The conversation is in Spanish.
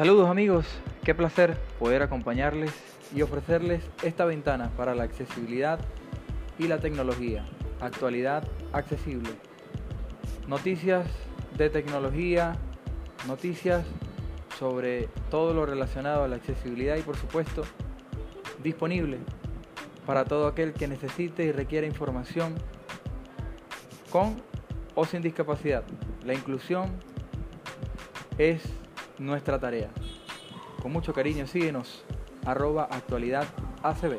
Saludos amigos, qué placer poder acompañarles y ofrecerles esta ventana para la accesibilidad y la tecnología. Actualidad accesible. Noticias de tecnología, noticias sobre todo lo relacionado a la accesibilidad y por supuesto disponible para todo aquel que necesite y requiera información con o sin discapacidad. La inclusión es nuestra tarea. Con mucho cariño síguenos arroba actualidad ACB.